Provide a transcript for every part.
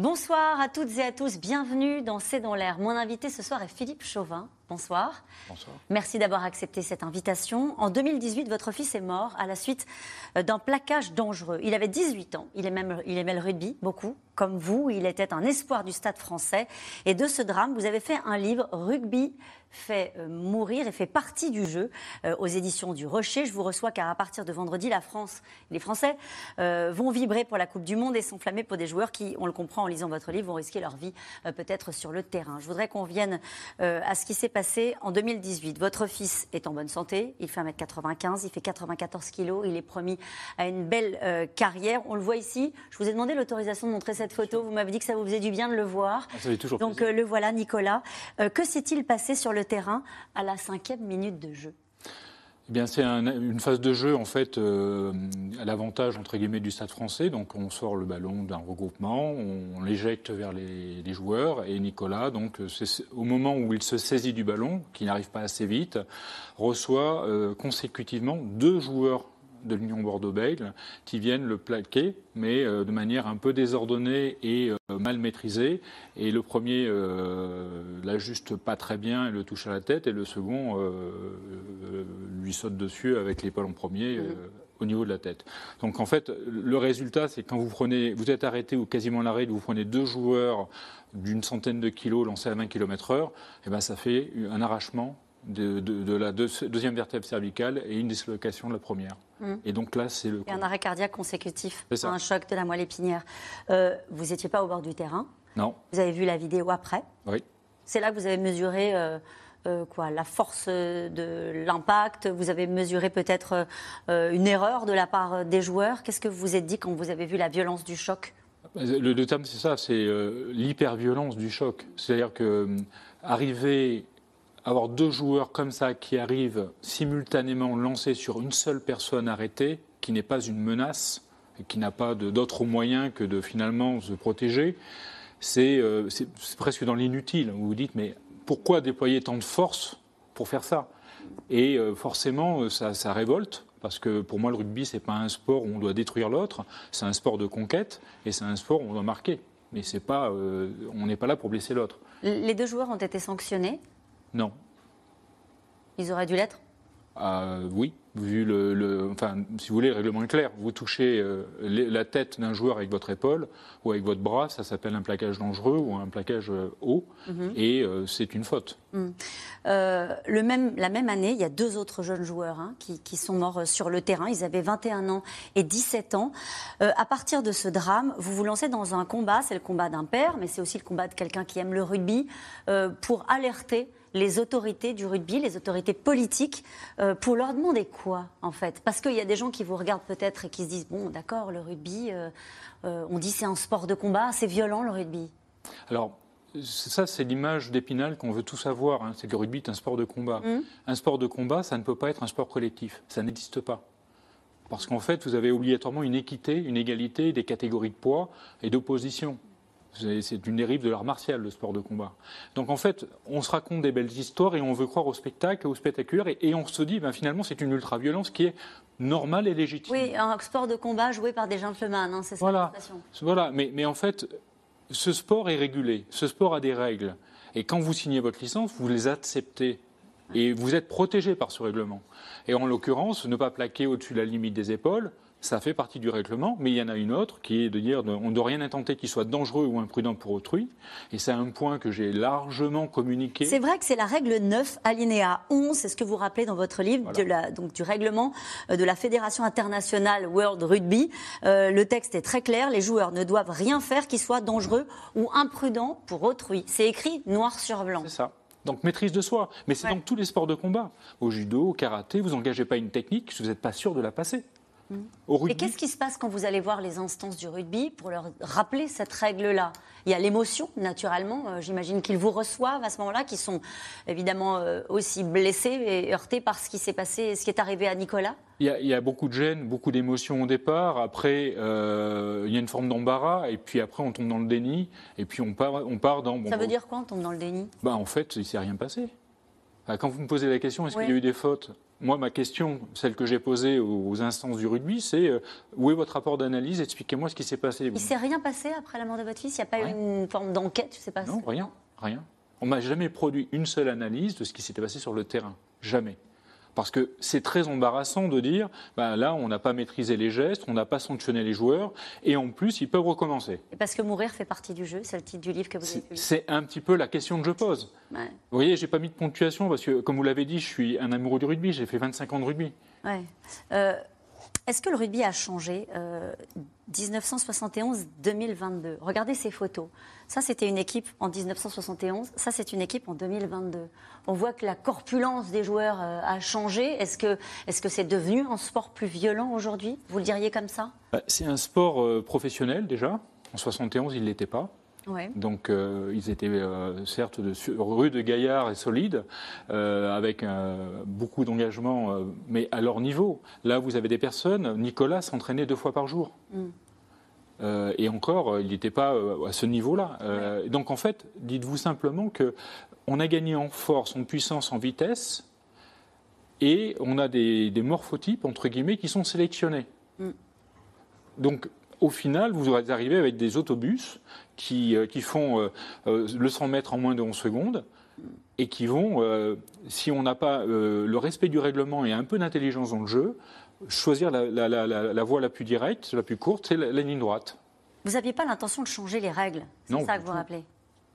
Bonsoir à toutes et à tous, bienvenue dans C'est dans l'air. Mon invité ce soir est Philippe Chauvin. Bonsoir. Bonsoir. Merci d'avoir accepté cette invitation. En 2018, votre fils est mort à la suite euh, d'un plaquage dangereux. Il avait 18 ans, il aimait, il aimait le rugby, beaucoup, comme vous. Il était un espoir du stade français. Et de ce drame, vous avez fait un livre, Rugby fait euh, mourir et fait partie du jeu euh, aux éditions du Rocher. Je vous reçois car à partir de vendredi, la France, les Français euh, vont vibrer pour la Coupe du Monde et s'enflammer pour des joueurs qui, on le comprend en lisant votre livre, vont risquer leur vie peut-être sur le terrain. Je voudrais qu'on vienne à ce qui s'est passé en 2018. Votre fils est en bonne santé, il fait 1m95, il fait 94 kilos, il est promis à une belle carrière. On le voit ici. Je vous ai demandé l'autorisation de montrer cette photo. Vous m'avez dit que ça vous faisait du bien de le voir. Ah, ça toujours Donc le voilà, Nicolas. que s'est-il passé sur le terrain à la cinquième minute de jeu? Eh bien, c'est une phase de jeu en fait euh, à l'avantage entre guillemets du Stade Français. Donc, on sort le ballon d'un regroupement, on, l'éjecte vers les, joueurs et Nicolas, donc au moment où il se saisit du ballon, qui n'arrive pas assez vite, reçoit euh, consécutivement deux joueurs de l'Union Bordeaux-Bègles qui viennent le plaquer, mais euh, de manière un peu désordonnée et euh, mal maîtrisée. Et le premier euh, l'ajuste pas très bien et le touche à la tête, et le second lui saute dessus avec l'épaule en premier. Mmh. au niveau de la tête. Donc en fait, le résultat, c'est quand vous prenez, vous êtes arrêté ou quasiment l'arrêt, vous prenez deux joueurs d'une centaine de kilos lancés à 20 km/h, et ben ça fait un arrachement de, la deuxième vertèbre cervicale et une dislocation de la première. Mm. Et donc là, c'est le. Et un arrêt cardiaque consécutif, un choc de la moelle épinière. Euh, vous n'étiez pas au bord du terrain Non. Vous avez vu la vidéo après Oui. C'est là que vous avez mesuré euh, euh, quoi, la force de l'impact. Vous avez mesuré peut-être une erreur de la part des joueurs. Qu'est-ce que vous vous êtes dit quand vous avez vu la violence du choc? Le, le, terme, c'est ça, c'est l'hyperviolence du choc. C'est-à-dire que arriver avoir deux joueurs comme ça qui arrivent simultanément lancés sur une seule personne arrêtée, qui n'est pas une menace, et qui n'a pas d'autre moyen que de finalement se protéger, euh, c'est presque dans l'inutile. Vous vous dites, mais pourquoi déployer tant de force pour faire ça? Et euh, forcément, ça, ça, révolte. Parce que pour moi, le rugby, c'est pas un sport où on doit détruire l'autre, c'est un sport de conquête et c'est un sport où on doit marquer. Mais pas, euh, on n'est pas là pour blesser l'autre. Les deux joueurs ont été sanctionnés non. Ils auraient dû l'être? Euh, Oui vu le, enfin, si vous voulez, le règlement est clair. Vous touchez euh, la tête d'un joueur avec votre épaule ou avec votre bras, ça s'appelle un plaquage dangereux ou un plaquage euh, haut, mhm. et euh, c'est une faute. Mhm. le même, la même année, il y a deux autres jeunes joueurs hein, qui, qui, sont morts sur le terrain. Ils avaient 21 ans et 17 ans. à partir de ce drame, vous vous lancez dans un combat. C'est le combat d'un père, mais c'est aussi le combat de quelqu'un qui aime le rugby, pour alerter les autorités du rugby, les autorités politiques, euh, pour leur demander quoi, en fait? Parce qu'il y a des gens qui vous regardent peut-être et qui se disent bon, d'accord, le rugby, euh, euh, on dit c'est un sport de combat, c'est violent le rugby. Alors. Ça, c'est l'image d'Épinal qu'on veut tous avoir. Hein, c'est que le rugby est un sport de combat. Mmh. Un sport de combat, ça ne peut pas être un sport collectif. Ça n'existe pas. Parce qu'en fait, vous avez obligatoirement une équité, une égalité des catégories de poids et d'opposition. C'est une dérive de l'art martial, le sport de combat. Donc en fait, on se raconte des belles histoires et on veut croire au spectacle, au spectaculaire, et, on se dit, ben, finalement, c'est une ultra-violence qui est normale et légitime. Oui, un sport de combat joué par des gentlemen, hein, c'est ça voilà. Voilà, mais, mais en fait, ce sport est régulé, ce sport a des règles. Et quand vous signez votre licence, vous les acceptez. Et vous êtes protégé par ce règlement. Et en l'occurrence, ne pas plaquer au-dessus de la limite des épaules, ça fait partie du règlement, mais il y en a une autre qui est de dire on ne doit rien intenter qui soit dangereux ou imprudent pour autrui. Et c'est un point que j'ai largement communiqué. C'est vrai que c'est la règle 9, alinéa 11, c'est ce que vous rappelez dans votre livre de la, donc, du règlement euh, de la Fédération internationale World Rugby. Euh, le texte est très clair, les joueurs ne doivent rien faire qui soit dangereux ou imprudent pour autrui. C'est écrit noir sur blanc. C'est ça. Donc maîtrise de soi. Mais c'est dans tous les sports de combat. Au judo, au karaté, vous n'engagez pas une technique si vous n'êtes pas sûr de la passer. Et qu'est-ce qui se passe quand vous allez voir les instances du rugby pour leur rappeler cette règle-là? Il y a l'émotion, naturellement. Euh, j'imagine qu'ils vous reçoivent à ce moment-là, qui sont évidemment euh, aussi blessés et heurtés par ce qui s'est passé, ce qui est arrivé à Nicolas? Il y, a, beaucoup de gêne, beaucoup d'émotions au départ. Après, euh, il y a une forme d'embarras, et puis après, on tombe dans le déni, et puis on part, on part dans. Ça veut dire quoi, on tombe dans le déni? Bah, En fait, il ne s'est rien passé. Quand vous me posez la question, est-ce qu'il y a eu des fautes? Moi, ma question, celle que j'ai posée aux instances du rugby, c'est euh, où est votre rapport d'analyse? Expliquez-moi ce qui s'est passé. Il ne s'est rien passé après la mort de votre fils? Il n'y a pas eu une forme d'enquête je sais pas Non, rien, rien. On m'a jamais produit une seule analyse de ce qui s'était passé sur le terrain. Jamais. Parce que c'est très embarrassant de dire, ben là, on n'a pas maîtrisé les gestes, on n'a pas sanctionné les joueurs, et en plus, ils peuvent recommencer. Et parce que mourir fait partie du jeu, c'est le titre du livre que vous avez publié. C'est un petit peu la question que je pose. Vous voyez, j'ai pas mis de ponctuation, parce que, comme vous l'avez dit, je suis un amoureux du rugby, j'ai fait 25 ans de rugby. Ouais. Euh, est-ce que le rugby a changé 1971-2022 euh, Regardez ces photos. Ça, c'était une équipe en 1971. Ça, c'est une équipe en 2022. On voit que la corpulence des joueurs euh, a changé. Est-ce que c'est -ce devenu un sport plus violent aujourd'hui? Vous le diriez comme ça? Bah, C'est un sport euh, professionnel déjà. En 71, il ne l'était pas. Donc euh, ils étaient euh, certes de, rudes, gaillards et solides, euh, avec beaucoup d'engagement, mais à leur niveau. Là, vous avez des personnes, Nicolas s'entraînait deux fois par jour. Mm. et encore, il n'était pas à ce niveau-là. Donc en fait, dites-vous simplement que on a gagné en force, en puissance, en vitesse, et on a des, morphotypes entre guillemets qui sont sélectionnés. Mm. Donc au final, vous arrivez avec des autobus qui, euh, qui font euh, euh, le 100 mètres en moins de 11 secondes et qui vont, si on n'a pas le respect du règlement et un peu d'intelligence dans le jeu, choisir la, la, voie la plus directe, la plus courte, c'est la, ligne droite. Vous n'aviez pas l'intention de changer les règles C'est ça que vous rappelez?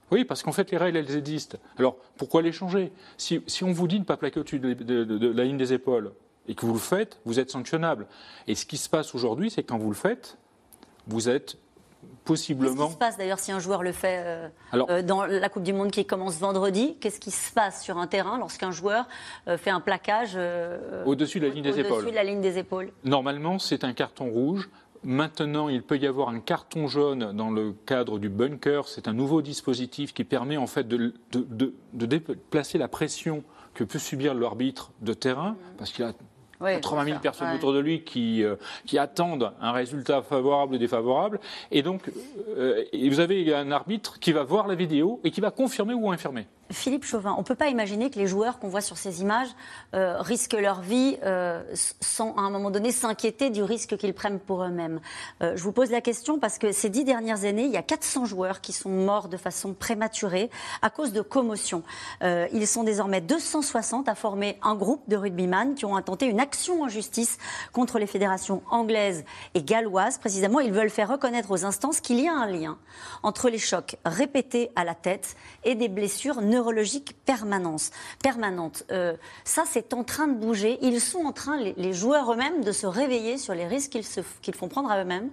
Oui, parce qu'en fait, les règles, elles existent. Alors, pourquoi les changer? Si, si, on vous dit de ne pas plaquer au-dessus de, de, la ligne des épaules et que vous le faites, vous êtes sanctionnable. Et ce qui se passe aujourd'hui, c'est que quand vous le faites, vous êtes possiblement. Qu'est-ce qui se passe d'ailleurs si un joueur le fait euh, euh, dans la Coupe du Monde qui commence vendredi Qu'est-ce qui se passe sur un terrain lorsqu'un joueur euh, fait un plaquage au-dessus de la ligne des épaules de la ligne des épaules? Normalement, c'est un carton rouge. Maintenant, il peut y avoir un carton jaune dans le cadre du bunker. C'est un nouveau dispositif qui permet en fait de, de, de déplacer la pression que peut subir l'arbitre de terrain, mmh. parce qu'il a 80 000 personnes autour de lui qui, euh, qui attendent un résultat favorable ou défavorable. Et donc, euh, vous avez un arbitre qui va voir la vidéo et qui va confirmer ou infirmer. Philippe Chauvin, on ne peut pas imaginer que les joueurs qu'on voit sur ces images euh, risquent leur vie euh, sans, à un moment donné, s'inquiéter du risque qu'ils prennent pour eux-mêmes. Euh, je vous pose la question parce que ces dix dernières années, il y a 400 joueurs qui sont morts de façon prématurée à cause de commotion. ils sont désormais 260 à former un groupe de rugbyman qui ont intenté une action en justice contre les fédérations anglaises et galloises. Précisément, ils veulent faire reconnaître aux instances qu'il y a un lien entre les chocs répétés à la tête et des blessures neurologique permanence, permanente. Euh, ça, c'est en train de bouger. Ils sont en train, les, joueurs eux-mêmes, de se réveiller sur les risques qu'ils font prendre à eux-mêmes.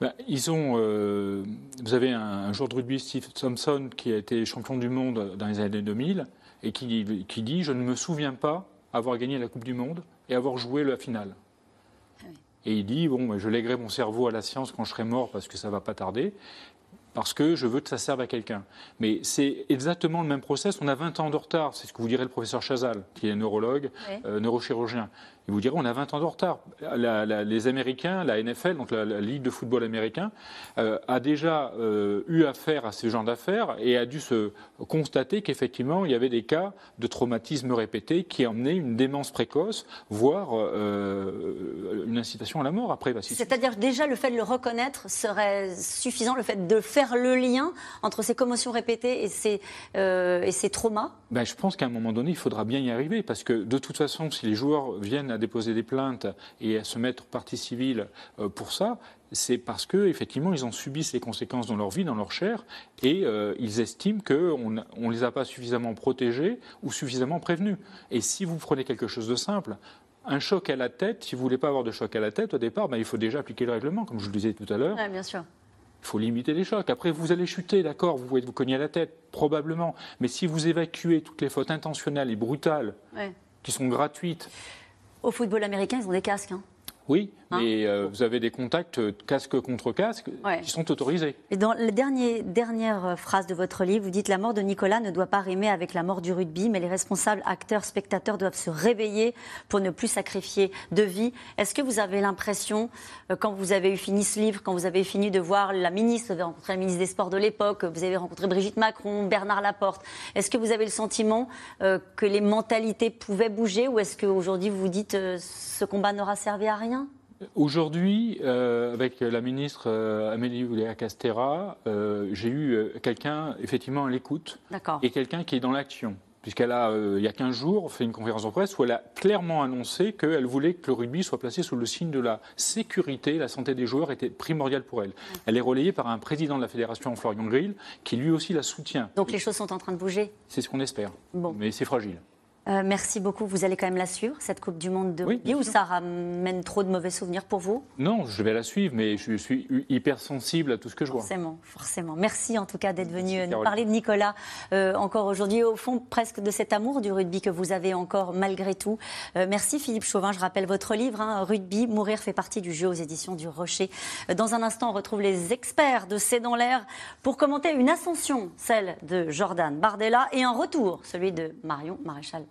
Ben, ils ont. Euh, vous avez un, joueur de rugby, Steve Thompson, qui a été champion du monde dans les années 2000 et qui, qui dit Je ne me souviens pas avoir gagné la Coupe du Monde et avoir joué la finale. Ah et il dit bon, je lèguerai mon cerveau à la science quand je serai mort parce que ça va pas tarder parce que je veux que ça serve à quelqu'un. Mais c'est exactement le même process. On a 20 ans de retard. C'est ce que vous dirait le professeur Chazal, qui est neurologue, euh, neurochirurgien. Il vous dirait on a 20 ans de retard. les Américains, la NFL, donc la, Ligue de football américain, euh, a déjà euh, eu affaire à ce genre d'affaires et a dû se constater qu'effectivement, il y avait des cas de traumatisme répété qui emmenaient une démence précoce, voire euh, une incitation à la mort après. C'est-à-dire déjà le fait de le reconnaître serait suffisant, le fait de faire le lien entre ces commotions répétées et ces, et ces traumas? Ben, Je pense qu'à un moment donné, il faudra bien y arriver parce que de toute façon, si les joueurs viennent à déposer des plaintes et à se mettre partie civile euh, pour ça, c'est parce que effectivement ils ont subi ces conséquences dans leur vie, dans leur chair, et euh, ils estiment qu'on ne les a pas suffisamment protégés ou suffisamment prévenus. Et si vous prenez quelque chose de simple, un choc à la tête, si vous ne voulez pas avoir de choc à la tête au départ, ben, il faut déjà appliquer le règlement, comme je le disais tout à l'heure. bien sûr. Il faut limiter les chocs. Après, vous allez chuter, d'accord, vous pouvez vous cogner à la tête, probablement. Mais si vous évacuez toutes les fautes intentionnelles et brutales, qui sont gratuites, au football américain, ils ont des casques. Hein. Oui, Hein et euh, vous avez des contacts euh, casque contre casque qui sont autorisés. Et dans la dernière euh, phrase de votre livre, vous dites La mort de Nicolas ne doit pas rimer avec la mort du rugby, mais les responsables, acteurs, spectateurs doivent se réveiller pour ne plus sacrifier de vie. Est-ce que vous avez l'impression, quand vous avez eu fini ce livre, quand vous avez fini de voir la ministre, vous avez rencontré la ministre des Sports de l'époque, vous avez rencontré Brigitte Macron, Bernard Laporte, est-ce que vous avez le sentiment que les mentalités pouvaient bouger ou est-ce qu'aujourd'hui vous vous dites ce combat n'aura servi à rien? Aujourd'hui, euh, avec la ministre euh, Amélie Oudéa-Castera, euh, j'ai eu quelqu'un effectivement à l'écoute et quelqu'un qui est dans l'action. Puisqu'elle a, il y a 15 jours, fait une conférence de presse où elle a clairement annoncé qu'elle voulait que le rugby soit placé sous le signe de la sécurité. La santé des joueurs était primordiale pour elle. Elle est relayée par un président de la fédération, Florian Grill, qui lui aussi la soutient. Donc les choses sont en train de bouger? C'est ce qu'on espère. Bon. Mais c'est fragile. Euh, merci beaucoup. Vous allez quand même la suivre, cette Coupe du Monde de rugby, ou ça ramène trop de mauvais souvenirs pour vous? Non, je vais la suivre, mais je suis hyper sensible à tout ce que je vois. Forcément, forcément. Merci en tout cas d'être venu nous parler de Nicolas euh, encore aujourd'hui, au fond presque de cet amour du rugby que vous avez encore malgré tout. Euh, merci Philippe Chauvin. Je rappelle votre livre, hein, Rugby, Mourir fait partie du jeu aux éditions du Rocher. Dans un instant, on retrouve les experts de C'est dans l'air pour commenter une ascension, celle de Jordan Bardella, et un retour, celui de Marion Maréchal